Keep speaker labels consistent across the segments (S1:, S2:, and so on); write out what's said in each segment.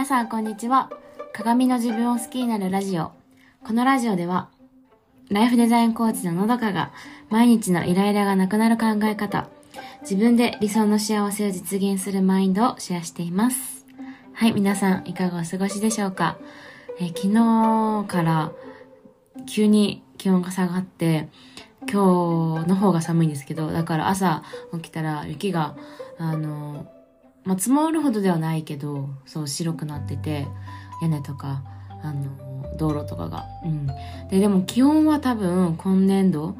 S1: 皆さんこんにちは。鏡の自分を好きになるラジオ。このラジオでは、ライフデザインコーチののどかが毎日のイライラがなくなる考え方、自分で理想の幸せを実現するマインドをシェアしています。はい、皆さんいかがお過ごしでしょうか？え昨日から急に気温が下がって、今日の方が寒いんですけど、だから朝起きたら雪が、あの、まあ、積もるほどではないけど、そう白くなってて、屋根とか、あの、道路とかが。うん。で、でも気温は多分今年度、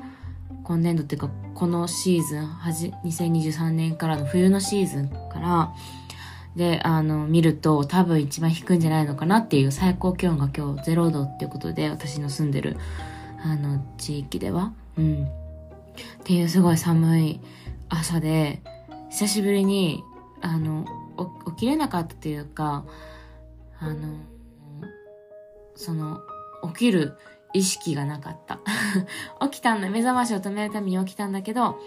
S1: 今年度っていうか、このシーズン、はじ、2023年からの冬のシーズンから、で、あの、見ると多分一番低いんじゃないのかなっていう最高気温が今日0度っていうことで、私の住んでる、あの、地域では。うん。っていうすごい寒い朝で、久しぶりに、あの、起きれなかったっていうか、あの、その、起きる意識がなかった。起きたんだ、目覚ましを止めるために起きたんだけど、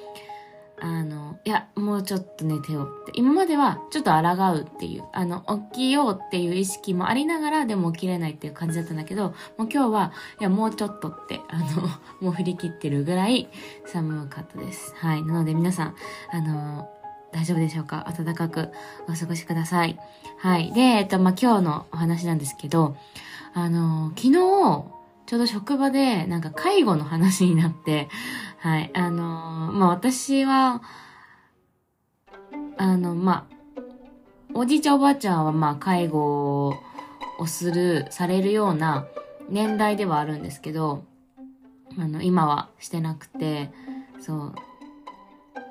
S1: あの、いや、もうちょっと寝てよって。今まではちょっと抗うっていう、あの、起きようっていう意識もありながらでも起きれないっていう感じだったんだけど、もう今日は、いや、もうちょっとって、あの、もう振り切ってるぐらい寒かったです。はい。なので皆さん、あの、大丈夫でしょうか？暖かくお過ごしください。はい。で、えっと、まあ、今日のお話なんですけど、あの、昨日、ちょうど職場で、なんか介護の話になって、はい。あの、まあ、私は、あの、まあ、おじいちゃんおばあちゃんは、ま、介護をする、されるような年代ではあるんですけど、あの、今はしてなくて、そ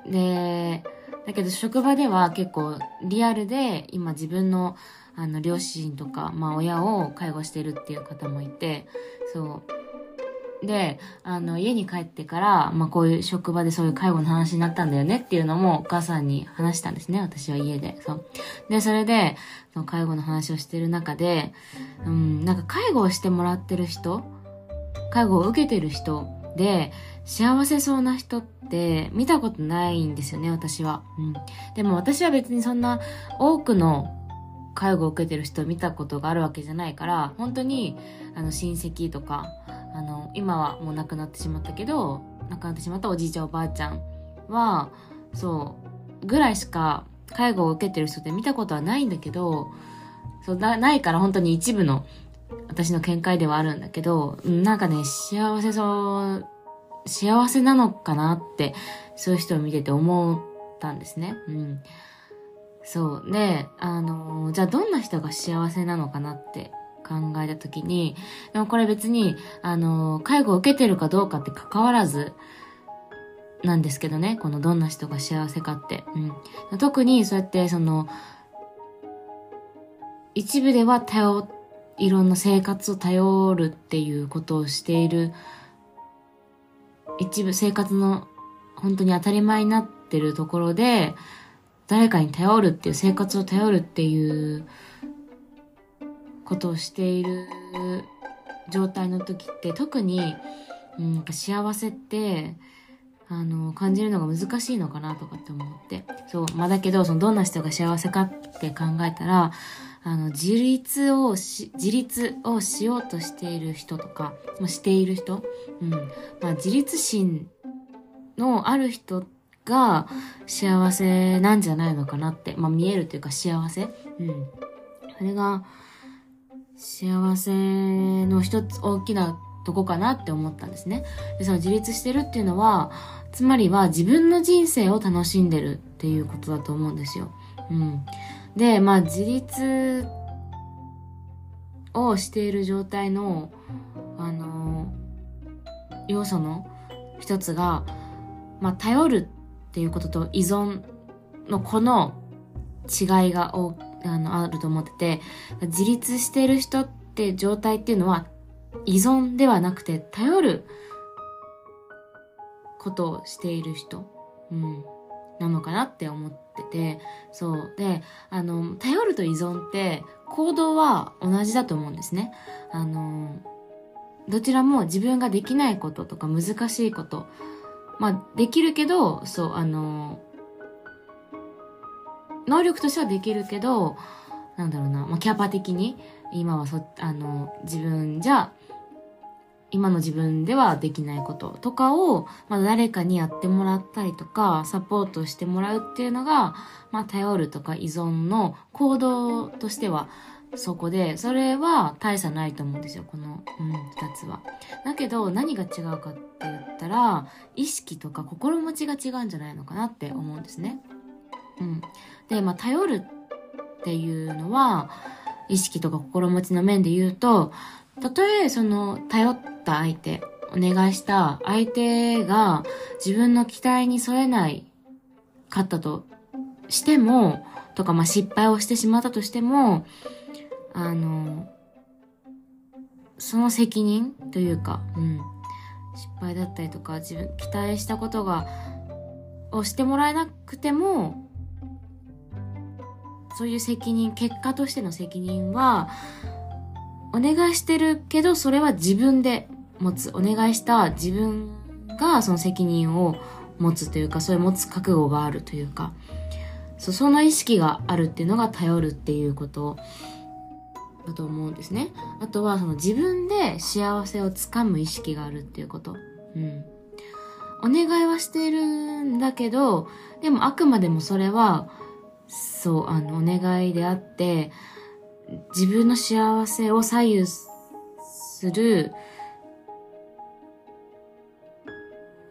S1: う。で、だけど職場では結構リアルで今自分のあの両親とか、まあ親を介護してるっていう方もいて、そう。で、あの家に帰ってから、まあこういう職場でそういう介護の話になったんだよねっていうのもお母さんに話したんですね、私は家で。そう。で、それで、介護の話をしてる中で、うん、なんか介護をしてもらってる人、介護を受けてる人で、幸せそうな人って見たことないんですよね、私は。うん。でも私は別にそんな多くの介護を受けてる人を見たことがあるわけじゃないから、本当に、あの、親戚とか、あの、今はもう亡くなってしまったけど、亡くなってしまったおじいちゃんおばあちゃんは、そう、ぐらいしか介護を受けてる人って見たことはないんだけど、そう、な、ないから本当に一部の私の見解ではあるんだけど、なんかね、幸せそう幸せなのかなって、そういう人を見てて思ったんですね。うん。そう。で、あの、じゃあどんな人が幸せなのかなって考えたときに、でもこれ別に、あの、介護を受けてるかどうかって関わらず、なんですけどね、このどんな人が幸せかって。うん。特にそうやってその、一部では頼、いろんな生活を頼るっていうことをしている一部生活の本当に当たり前になってるところで、誰かに頼るっていう、生活を頼るっていうことをしている状態の時って特に、うん、なんか幸せって、あの、感じるのが難しいのかなとかって思って。そう。まあ、だけど、その、どんな人が幸せかって考えたら、あの、自立をし、自立をしようとしている人とか、まあ、している人、うん。まあ、自立心のある人が幸せなんじゃないのかなって、まあ、見えるというか幸せ？うん。それが、幸せの一つ大きなとこかなって思ったんですね。で、その自立してるっていうのは、つまりは自分の人生を楽しんでるっていうことだと思うんですよ。うん。で、まあ自立をしている状態の、あの要素の一つが、まあ頼るっていうことと依存のこの違いがおあのあると思ってて、自立してる人って状態っていうのは依存ではなくて頼ることをしている人。うん。なのかなって思ってて、そう。で、あの、頼ると依存って行動は同じだと思うんですね。あの、どちらも自分ができないこととか難しいこと、まあ、できるけど、そう、あの、能力としてはできるけど、なんだろうな、まあ、キャパ的に、今はそ、あの、自分じゃ、今の自分ではできないこととかを、まあ、誰かにやってもらったりとか、サポートしてもらうっていうのが、まあ、頼るとか依存の行動としては、そこで、それは大差ないと思うんですよ、この、うん、二つは。だけど、何が違うかって言ったら、意識とか心持ちが違うんじゃないのかなって思うんですね。うん。で、まあ、頼るっていうのは、意識とか心持ちの面で言うと、たとえその頼っった相手、お願いした相手が自分の期待に添えないかったとしても、とかまあ失敗をしてしまったとしても、あの、その責任というか、うん。失敗だったりとか、自分、期待したことが、をしてもらえなくても、そういう責任、結果としての責任は、お願いしてるけど、それは自分で持つ。お願いした自分がその責任を持つというか、そういう持つ覚悟があるというか、そその意識があるっていうのが頼るっていうことだと思うんですね。あとは、その自分で幸せをつかむ意識があるっていうこと。うん。お願いはしてるんだけど、でもあくまでもそれは、そう、あの、お願いであって、自分の幸せを左右する、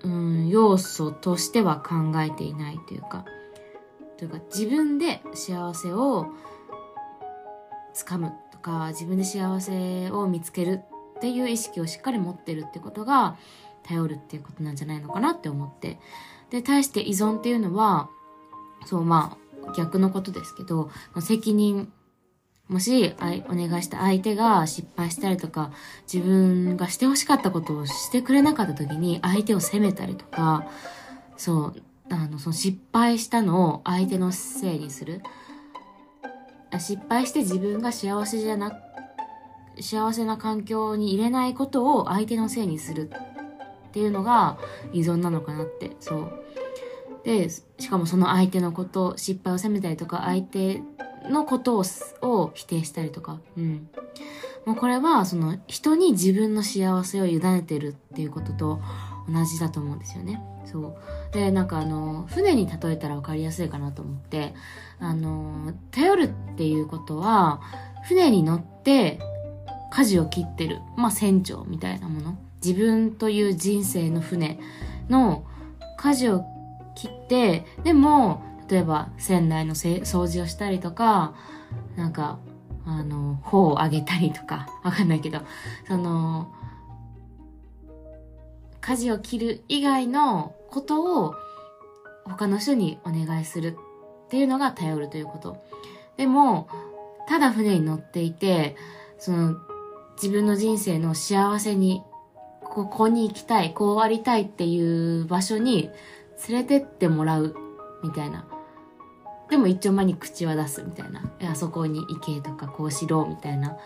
S1: うん、要素としては考えていないというか、というか自分で幸せをつかむとか、自分で幸せを見つけるっていう意識をしっかり持ってるってことが、頼るっていうことなんじゃないのかなって思って。で、対して依存っていうのは、そう、まあ、逆のことですけど、責任もし、お願いした相手が失敗したりとか、自分がして欲しかったことをしてくれなかった時に相手を責めたりとか、そう、あの、その失敗したのを相手のせいにする。失敗して自分が幸せじゃな、幸せな環境に入れないことを相手のせいにするっていうのが依存なのかなって、そう。で、しかもその相手のこと、失敗を責めたりとか、相手のことをを否定したりとか。うん。もうこれは、その、人に自分の幸せを委ねてるっていうことと同じだと思うんですよね。そう。で、なんかあの、船に例えたら分かりやすいかなと思って、あの、頼るっていうことは、船に乗って舵を切ってる。まあ、船長みたいなもの。自分という人生の船の舵を切って、でも、例えば船内の掃除をしたりとか、なんか、あの、頬を上げたりとか、わかんないけど、その、舵を切る以外のことを他の人にお願いするっていうのが頼るということ。でも、ただ船に乗っていて、その、自分の人生の幸せに、ここに行きたい、こうありたいっていう場所に連れてってもらうみたいな。でも一丁前に口は出すみたいな。あそこに行けとかこうしろみたいな。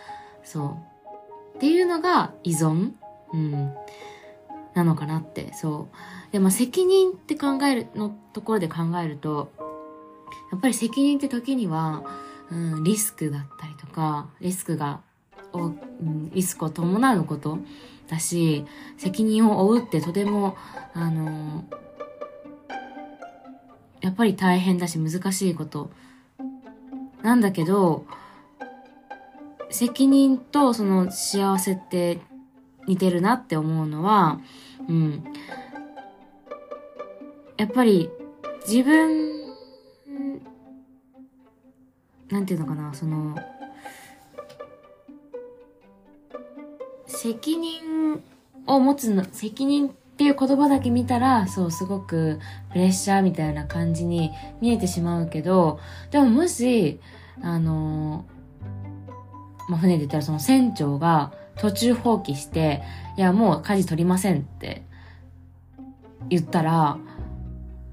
S1: そう。っていうのが依存？うん。なのかなって、そう。でも責任って考える、のところで考えると、やっぱり責任って時には、うん、リスクだったりとか、リスクが、うん、リスクを伴うことだし、責任を負うってとても、あのやっぱり大変だし難しいことなんだけど、責任とその幸せって似てるなって思うのは、うん。やっぱり自分、なんていうのかな、その、責任を持つの、責任ってっていう言葉だけ見たら、そう、すごくプレッシャーみたいな感じに見えてしまうけど、でももし、あのまあ、船で言ったらその船長が途中放棄して、いや、もう舵取りませんって言ったら、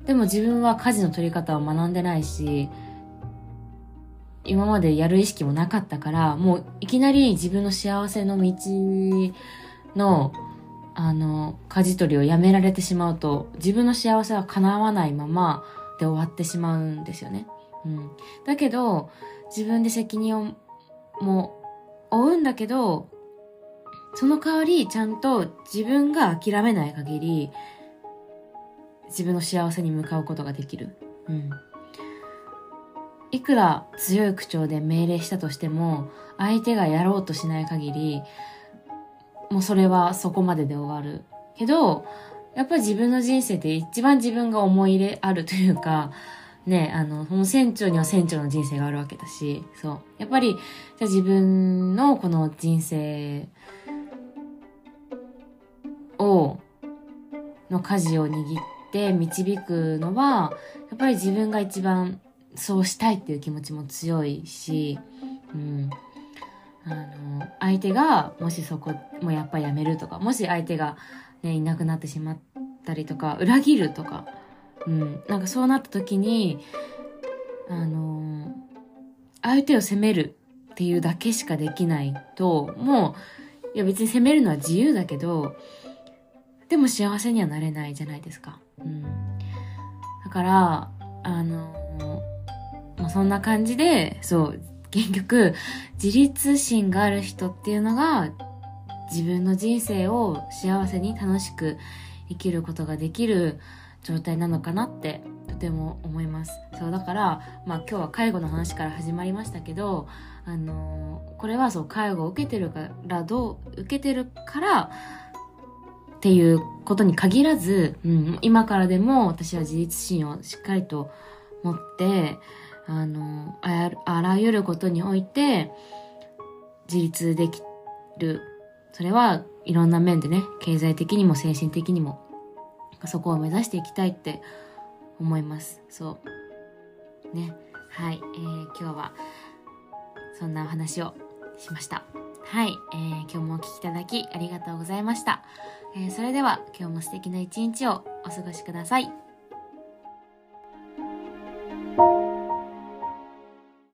S1: でも自分は舵の取り方を学んでないし、今までやる意識もなかったから、もういきなり自分の幸せの道のあの、舵取りをやめられてしまうと、自分の幸せは叶わないままで終わってしまうんですよね。うん。だけど、自分で責任を、も、負うんだけど、その代わり、ちゃんと自分が諦めない限り、自分の幸せに向かうことができる。うん。いくら強い口調で命令したとしても、相手がやろうとしない限り、もうそれはそこまでで終わる。けど、やっぱり自分の人生って一番自分が思い入れあるというか、ね、あの、その船長には船長の人生があるわけだし、そう。やっぱり、じゃ自分のこの人生を、の舵を握って導くのは、やっぱり自分が一番そうしたいっていう気持ちも強いし、うん。あの、相手が、もしそこ、もやっぱやめるとか、もし相手がね、いなくなってしまったりとか、裏切るとか、うん。なんかそうなった時に、あの相手を責めるっていうだけしかできないと、もう、いや別に責めるのは自由だけど、でも幸せにはなれないじゃないですか。うん。だから、あのまあ、そんな感じで、そう、結局、自立心がある人っていうのが、自分の人生を幸せに楽しく生きることができる状態なのかなってとても思います。そう、だから、まあ今日は介護の話から始まりましたけど、あのーこれはそう、介護を受けてるから、どう、受けてるから、っていうことに限らず、うん、今からでも私は自立心をしっかりと持って、あの、ああらゆることにおいて、自立できる。それはいろんな面でね、経済的にも精神的にも、そこを目指していきたいって思います。そう。ね。はい。えー今日は、そんなお話をしました。はい。えー今日もお聞きいただきありがとうございました。えーそれでは今日も素敵な一日をお過ごしください。